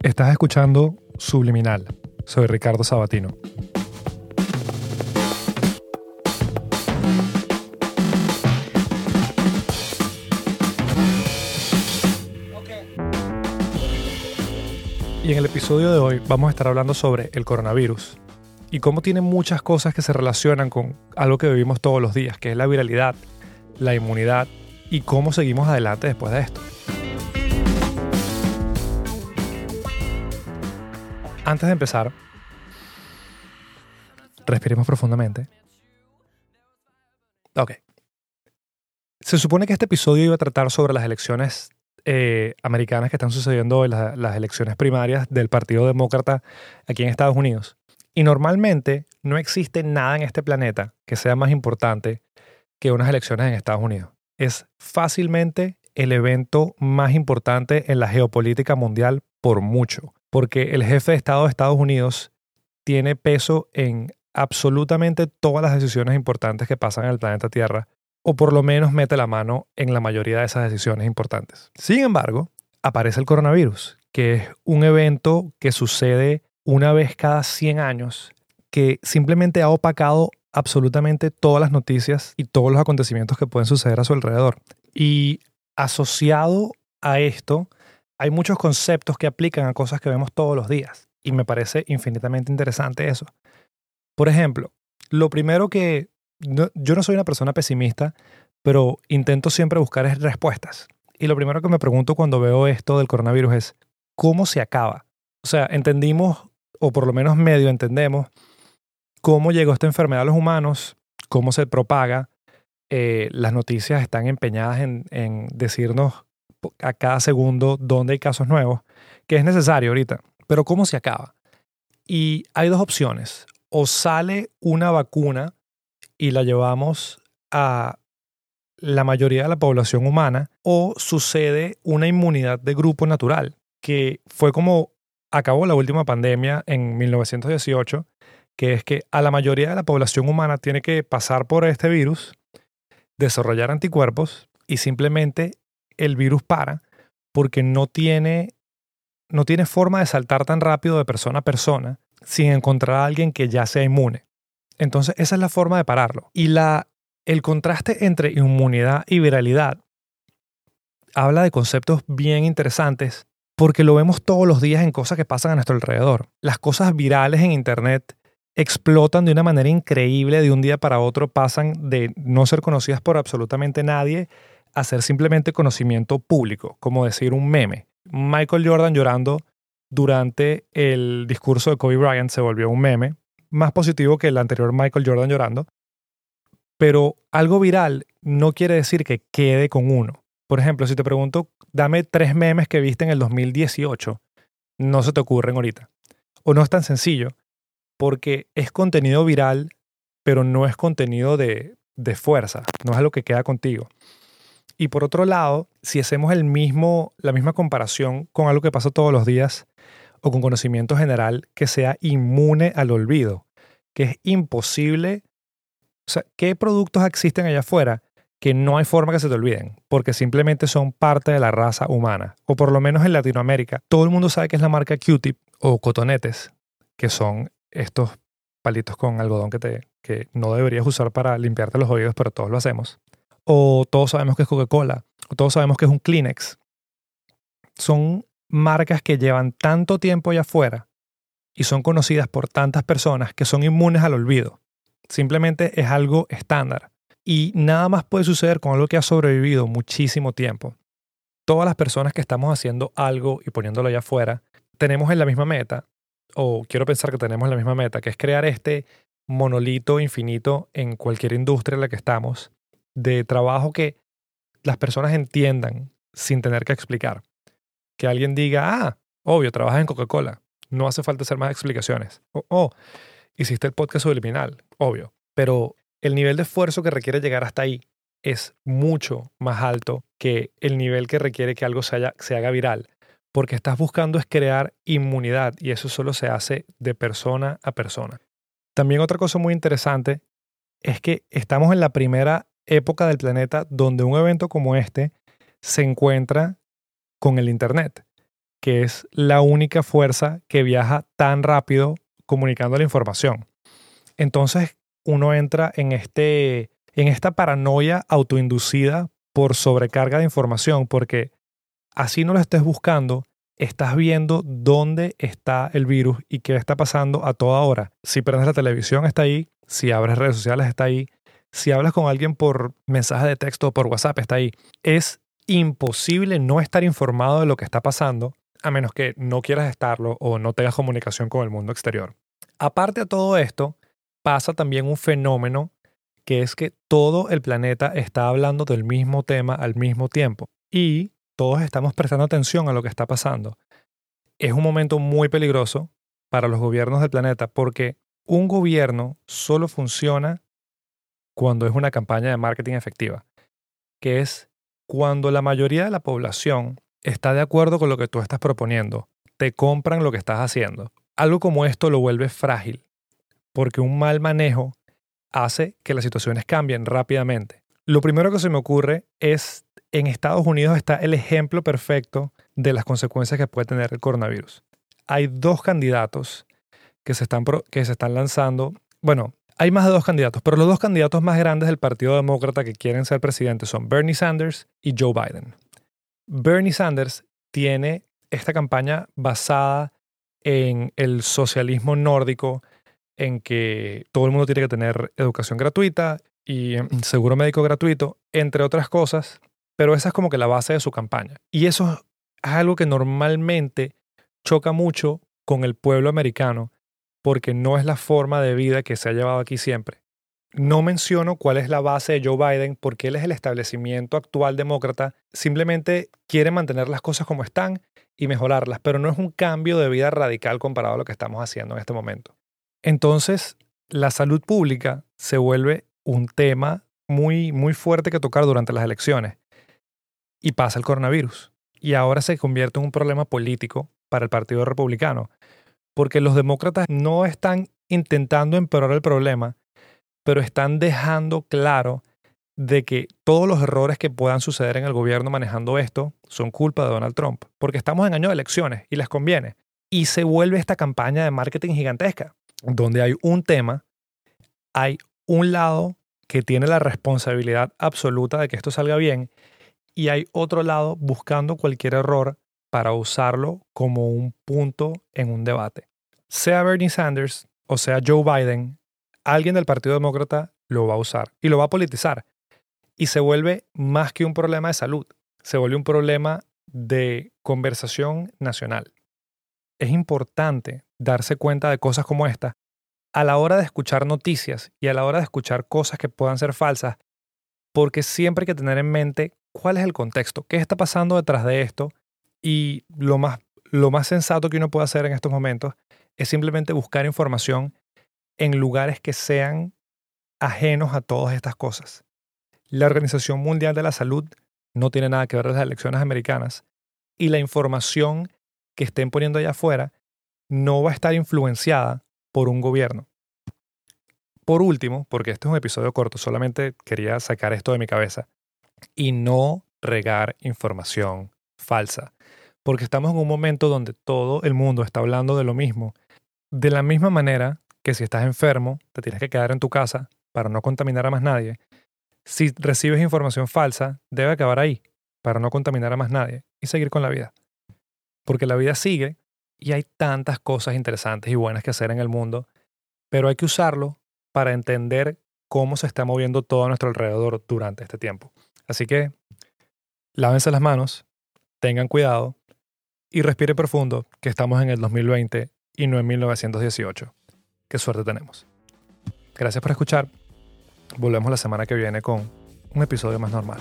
Estás escuchando Subliminal. Soy Ricardo Sabatino. Y en el episodio de hoy vamos a estar hablando sobre el coronavirus y cómo tiene muchas cosas que se relacionan con algo que vivimos todos los días, que es la viralidad, la inmunidad y cómo seguimos adelante después de esto. Antes de empezar, respiremos profundamente. Ok. Se supone que este episodio iba a tratar sobre las elecciones eh, americanas que están sucediendo en las elecciones primarias del Partido Demócrata aquí en Estados Unidos. Y normalmente no existe nada en este planeta que sea más importante que unas elecciones en Estados Unidos. Es fácilmente el evento más importante en la geopolítica mundial por mucho, porque el jefe de Estado de Estados Unidos tiene peso en absolutamente todas las decisiones importantes que pasan en el planeta Tierra o por lo menos mete la mano en la mayoría de esas decisiones importantes. Sin embargo, aparece el coronavirus, que es un evento que sucede una vez cada 100 años, que simplemente ha opacado absolutamente todas las noticias y todos los acontecimientos que pueden suceder a su alrededor. Y asociado a esto, hay muchos conceptos que aplican a cosas que vemos todos los días. Y me parece infinitamente interesante eso. Por ejemplo, lo primero que yo no soy una persona pesimista, pero intento siempre buscar respuestas. Y lo primero que me pregunto cuando veo esto del coronavirus es, ¿cómo se acaba? O sea, entendimos, o por lo menos medio entendemos, cómo llegó esta enfermedad a los humanos, cómo se propaga. Eh, las noticias están empeñadas en, en decirnos a cada segundo dónde hay casos nuevos, que es necesario ahorita. Pero ¿cómo se acaba? Y hay dos opciones. O sale una vacuna y la llevamos a la mayoría de la población humana o sucede una inmunidad de grupo natural, que fue como acabó la última pandemia en 1918, que es que a la mayoría de la población humana tiene que pasar por este virus, desarrollar anticuerpos y simplemente el virus para porque no tiene, no tiene forma de saltar tan rápido de persona a persona sin encontrar a alguien que ya sea inmune. Entonces, esa es la forma de pararlo. Y la, el contraste entre inmunidad y viralidad habla de conceptos bien interesantes porque lo vemos todos los días en cosas que pasan a nuestro alrededor. Las cosas virales en Internet explotan de una manera increíble de un día para otro, pasan de no ser conocidas por absolutamente nadie a ser simplemente conocimiento público, como decir un meme. Michael Jordan llorando durante el discurso de Kobe Bryant se volvió un meme, más positivo que el anterior Michael Jordan llorando. Pero algo viral no quiere decir que quede con uno. Por ejemplo, si te pregunto, dame tres memes que viste en el 2018, no se te ocurren ahorita. O no es tan sencillo, porque es contenido viral, pero no es contenido de, de fuerza, no es algo que queda contigo. Y por otro lado, si hacemos el mismo, la misma comparación con algo que pasa todos los días, o con conocimiento general que sea inmune al olvido, que es imposible. O sea, ¿qué productos existen allá afuera que no hay forma que se te olviden? Porque simplemente son parte de la raza humana. O por lo menos en Latinoamérica, todo el mundo sabe que es la marca Q-Tip o cotonetes, que son estos palitos con algodón que, te, que no deberías usar para limpiarte los oídos, pero todos lo hacemos. O todos sabemos que es Coca-Cola, o todos sabemos que es un Kleenex. Son marcas que llevan tanto tiempo allá afuera y son conocidas por tantas personas que son inmunes al olvido. Simplemente es algo estándar. Y nada más puede suceder con algo que ha sobrevivido muchísimo tiempo. Todas las personas que estamos haciendo algo y poniéndolo allá afuera, tenemos en la misma meta, o quiero pensar que tenemos la misma meta, que es crear este monolito infinito en cualquier industria en la que estamos, de trabajo que las personas entiendan sin tener que explicar que alguien diga, ah, obvio, trabajas en Coca-Cola. No hace falta hacer más explicaciones. O, oh, hiciste el podcast subliminal, obvio. Pero el nivel de esfuerzo que requiere llegar hasta ahí es mucho más alto que el nivel que requiere que algo se, se haga viral. Porque estás buscando es crear inmunidad y eso solo se hace de persona a persona. También otra cosa muy interesante es que estamos en la primera época del planeta donde un evento como este se encuentra con el Internet. que es la única fuerza que viaja tan rápido comunicando la información. Entonces uno entra en, este, en esta paranoia autoinducida por sobrecarga de información, porque así no lo estés buscando, estás viendo dónde está el virus y qué está pasando a toda hora. Si prendes la televisión está ahí, si abres redes sociales está ahí, si hablas con alguien por mensaje de texto o por WhatsApp está ahí. Es imposible no estar informado de lo que está pasando a menos que no quieras estarlo o no tengas comunicación con el mundo exterior. Aparte de todo esto, pasa también un fenómeno que es que todo el planeta está hablando del mismo tema al mismo tiempo y todos estamos prestando atención a lo que está pasando. Es un momento muy peligroso para los gobiernos del planeta porque un gobierno solo funciona cuando es una campaña de marketing efectiva, que es cuando la mayoría de la población está de acuerdo con lo que tú estás proponiendo, te compran lo que estás haciendo. Algo como esto lo vuelve frágil, porque un mal manejo hace que las situaciones cambien rápidamente. Lo primero que se me ocurre es, en Estados Unidos está el ejemplo perfecto de las consecuencias que puede tener el coronavirus. Hay dos candidatos que se están, que se están lanzando. Bueno, hay más de dos candidatos, pero los dos candidatos más grandes del Partido Demócrata que quieren ser presidentes son Bernie Sanders y Joe Biden. Bernie Sanders tiene esta campaña basada en el socialismo nórdico, en que todo el mundo tiene que tener educación gratuita y em, seguro médico gratuito, entre otras cosas, pero esa es como que la base de su campaña. Y eso es algo que normalmente choca mucho con el pueblo americano, porque no es la forma de vida que se ha llevado aquí siempre. No menciono cuál es la base de Joe Biden porque él es el establecimiento actual demócrata. Simplemente quiere mantener las cosas como están y mejorarlas, pero no es un cambio de vida radical comparado a lo que estamos haciendo en este momento. Entonces, la salud pública se vuelve un tema muy, muy fuerte que tocar durante las elecciones. Y pasa el coronavirus. Y ahora se convierte en un problema político para el Partido Republicano, porque los demócratas no están intentando empeorar el problema, pero están dejando claro de que todos los errores que puedan suceder en el gobierno manejando esto son culpa de Donald Trump, porque estamos en año de elecciones y les conviene. Y se vuelve esta campaña de marketing gigantesca, donde hay un tema, hay un lado que tiene la responsabilidad absoluta de que esto salga bien y hay otro lado buscando cualquier error para usarlo como un punto en un debate. Sea Bernie Sanders o sea Joe Biden, alguien del Partido Demócrata lo va a usar y lo va a politizar. Y se vuelve más que un problema de salud, se vuelve un problema de conversación nacional. Es importante darse cuenta de cosas como esta a la hora de escuchar noticias y a la hora de escuchar cosas que puedan ser falsas, porque siempre hay que tener en mente cuál es el contexto, qué está pasando detrás de esto y lo más, lo más sensato que uno puede hacer en estos momentos es simplemente buscar información en lugares que sean ajenos a todas estas cosas. La Organización Mundial de la Salud no tiene nada que ver con las elecciones americanas y la información que estén poniendo allá afuera no va a estar influenciada por un gobierno. Por último, porque este es un episodio corto, solamente quería sacar esto de mi cabeza y no regar información falsa, porque estamos en un momento donde todo el mundo está hablando de lo mismo. De la misma manera que si estás enfermo, te tienes que quedar en tu casa para no contaminar a más nadie. Si recibes información falsa, debe acabar ahí para no contaminar a más nadie y seguir con la vida. Porque la vida sigue y hay tantas cosas interesantes y buenas que hacer en el mundo, pero hay que usarlo para entender cómo se está moviendo todo a nuestro alrededor durante este tiempo. Así que lávense las manos, tengan cuidado y respire profundo que estamos en el 2020 y no en 1918 qué suerte tenemos. Gracias por escuchar. Volvemos la semana que viene con un episodio más normal.